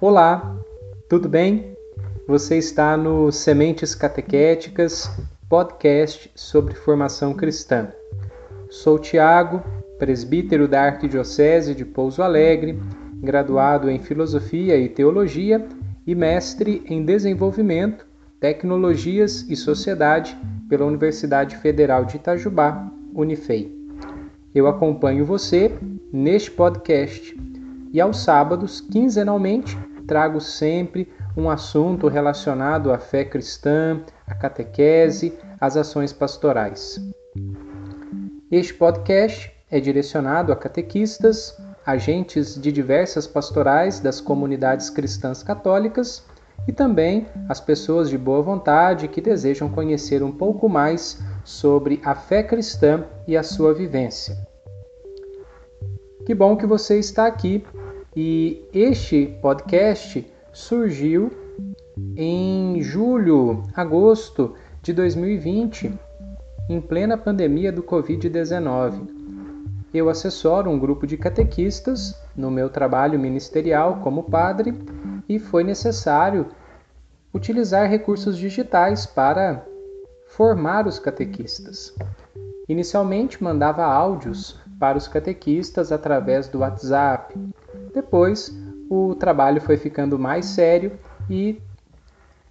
Olá, tudo bem? Você está no Sementes Catequéticas, podcast sobre formação cristã. Sou Tiago, presbítero da Arquidiocese de Pouso Alegre, graduado em Filosofia e Teologia e mestre em Desenvolvimento, Tecnologias e Sociedade pela Universidade Federal de Itajubá, Unifei. Eu acompanho você neste podcast e aos sábados, quinzenalmente, trago sempre um assunto relacionado à fé cristã, à catequese, às ações pastorais. Este podcast é direcionado a catequistas, agentes de diversas pastorais das comunidades cristãs católicas e também as pessoas de boa vontade que desejam conhecer um pouco mais sobre a fé cristã e a sua vivência. Que bom que você está aqui e este podcast surgiu em julho, agosto de 2020, em plena pandemia do Covid-19. Eu assessoro um grupo de catequistas no meu trabalho ministerial como padre e foi necessário utilizar recursos digitais para formar os catequistas. Inicialmente mandava áudios para os catequistas através do WhatsApp, depois, o trabalho foi ficando mais sério e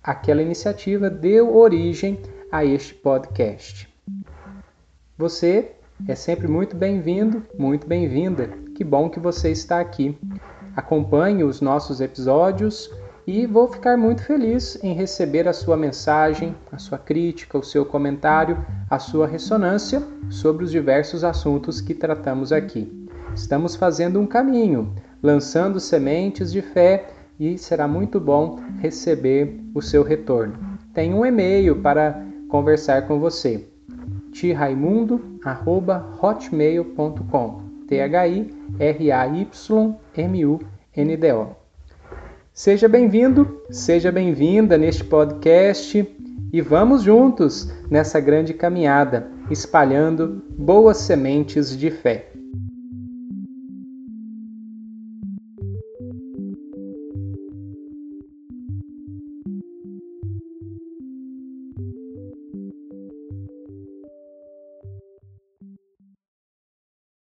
aquela iniciativa deu origem a este podcast. Você é sempre muito bem-vindo, muito bem-vinda. Que bom que você está aqui. Acompanhe os nossos episódios e vou ficar muito feliz em receber a sua mensagem, a sua crítica, o seu comentário, a sua ressonância sobre os diversos assuntos que tratamos aqui. Estamos fazendo um caminho lançando sementes de fé e será muito bom receber o seu retorno. Tem um e-mail para conversar com você. tiraimundo@hotmail.com. T H I R A Y M U N D O. Seja bem-vindo, seja bem-vinda neste podcast e vamos juntos nessa grande caminhada, espalhando boas sementes de fé.